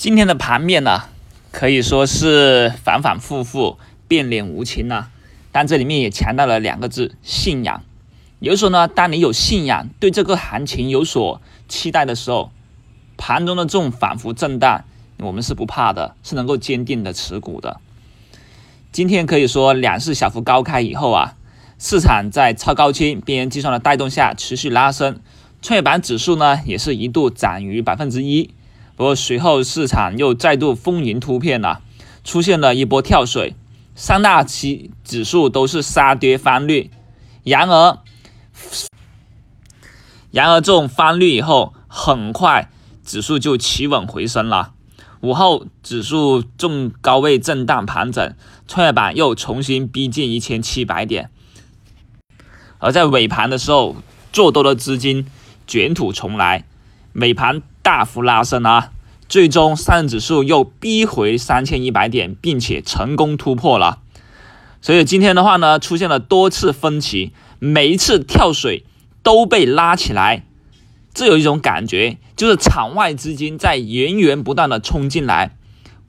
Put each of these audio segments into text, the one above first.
今天的盘面呢，可以说是反反复复，变脸无情呐。但这里面也强调了两个字：信仰。有时候呢，当你有信仰，对这个行情有所期待的时候，盘中的这种反复震荡，我们是不怕的，是能够坚定的持股的。今天可以说两市小幅高开以后啊，市场在超高清边缘计算的带动下持续拉升，创业板指数呢也是一度涨逾百分之一。不过随后市场又再度风云突变了，出现了一波跳水，三大期指数都是杀跌翻绿。然而，然而这种翻绿以后，很快指数就企稳回升了。午后指数中高位震荡盘整，创业板又重新逼近一千七百点。而在尾盘的时候，做多的资金卷土重来，尾盘。大幅拉升啊，最终上证指数又逼回三千一百点，并且成功突破了。所以今天的话呢，出现了多次分歧，每一次跳水都被拉起来，这有一种感觉，就是场外资金在源源不断的冲进来，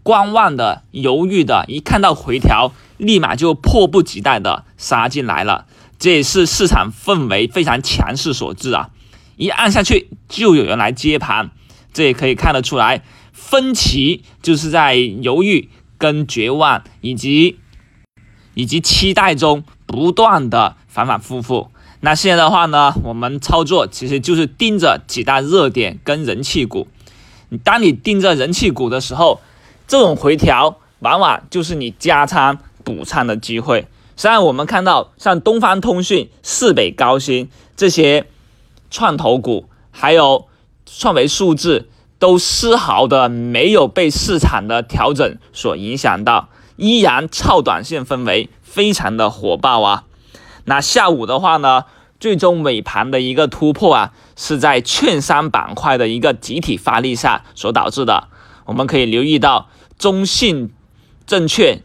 观望的、犹豫的，一看到回调，立马就迫不及待的杀进来了。这也是市场氛围非常强势所致啊！一按下去，就有人来接盘。这也可以看得出来，分歧就是在犹豫、跟绝望以及以及期待中不断的反反复复。那现在的话呢，我们操作其实就是盯着几大热点跟人气股。当你盯着人气股的时候，这种回调往往就是你加仓补仓的机会。实际上，我们看到像东方通讯、四北高新这些创投股，还有。创维数字都丝毫的没有被市场的调整所影响到，依然超短线氛围非常的火爆啊。那下午的话呢，最终尾盘的一个突破啊，是在券商板块的一个集体发力下所导致的。我们可以留意到，中信证券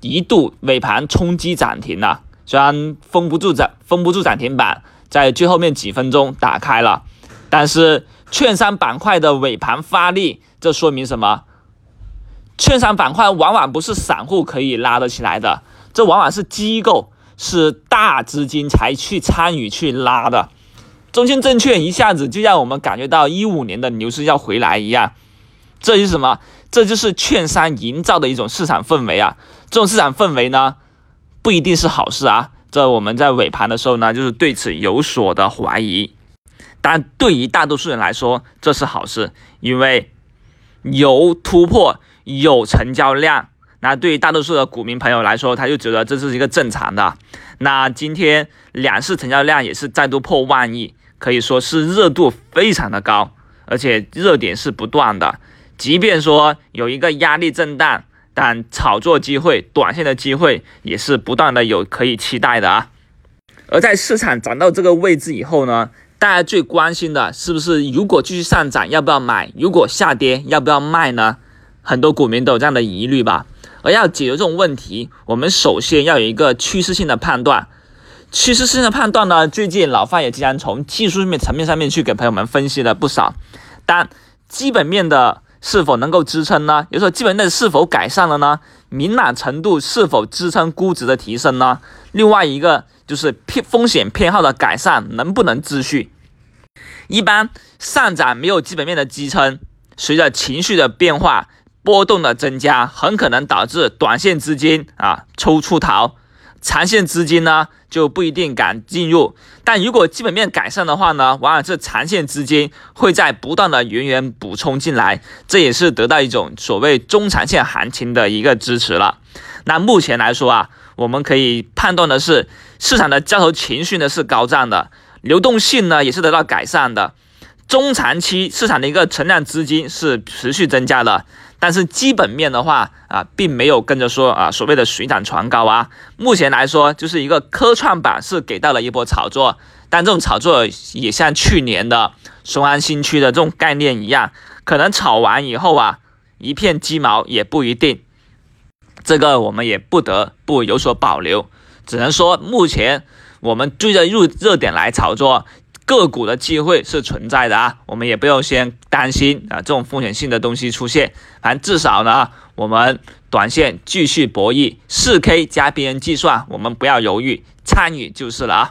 一度尾盘冲击涨停了，虽然封不住涨，封不住涨停板，在最后面几分钟打开了。但是券商板块的尾盘发力，这说明什么？券商板块往往不是散户可以拉得起来的，这往往是机构、是大资金才去参与去拉的。中信证券一下子就让我们感觉到一五年的牛市要回来一样，这是什么？这就是券商营造的一种市场氛围啊！这种市场氛围呢，不一定是好事啊。这我们在尾盘的时候呢，就是对此有所的怀疑。但对于大多数人来说，这是好事，因为有突破，有成交量。那对于大多数的股民朋友来说，他就觉得这是一个正常的。那今天两市成交量也是再度破万亿，可以说是热度非常的高，而且热点是不断的。即便说有一个压力震荡，但炒作机会、短线的机会也是不断的有可以期待的啊。而在市场涨到这个位置以后呢？大家最关心的是不是，如果继续上涨要不要买？如果下跌要不要卖呢？很多股民都有这样的疑虑吧。而要解决这种问题，我们首先要有一个趋势性的判断。趋势性的判断呢，最近老范也经常从技术面层面上面去给朋友们分析了不少。但基本面的是否能够支撑呢？有时候基本面是否改善了呢？明朗程度是否支撑估值的提升呢？另外一个。就是偏风险偏好的改善能不能持续？一般上涨没有基本面的支撑，随着情绪的变化波动的增加，很可能导致短线资金啊抽出逃，长线资金呢就不一定敢进入。但如果基本面改善的话呢，往往是长线资金会在不断的源源补充进来，这也是得到一种所谓中长线行情的一个支持了。那目前来说啊。我们可以判断的是，市场的交投情绪呢是高涨的，流动性呢也是得到改善的，中长期市场的一个存量资金是持续增加的，但是基本面的话啊，并没有跟着说啊所谓的水涨船高啊，目前来说就是一个科创板是给到了一波炒作，但这种炒作也像去年的雄安新区的这种概念一样，可能炒完以后啊一片鸡毛也不一定。这个我们也不得不有所保留，只能说目前我们追着入热点来炒作，个股的机会是存在的啊，我们也不用先担心啊这种风险性的东西出现。反正至少呢，我们短线继续博弈，四 K 加边缘计算，我们不要犹豫，参与就是了啊。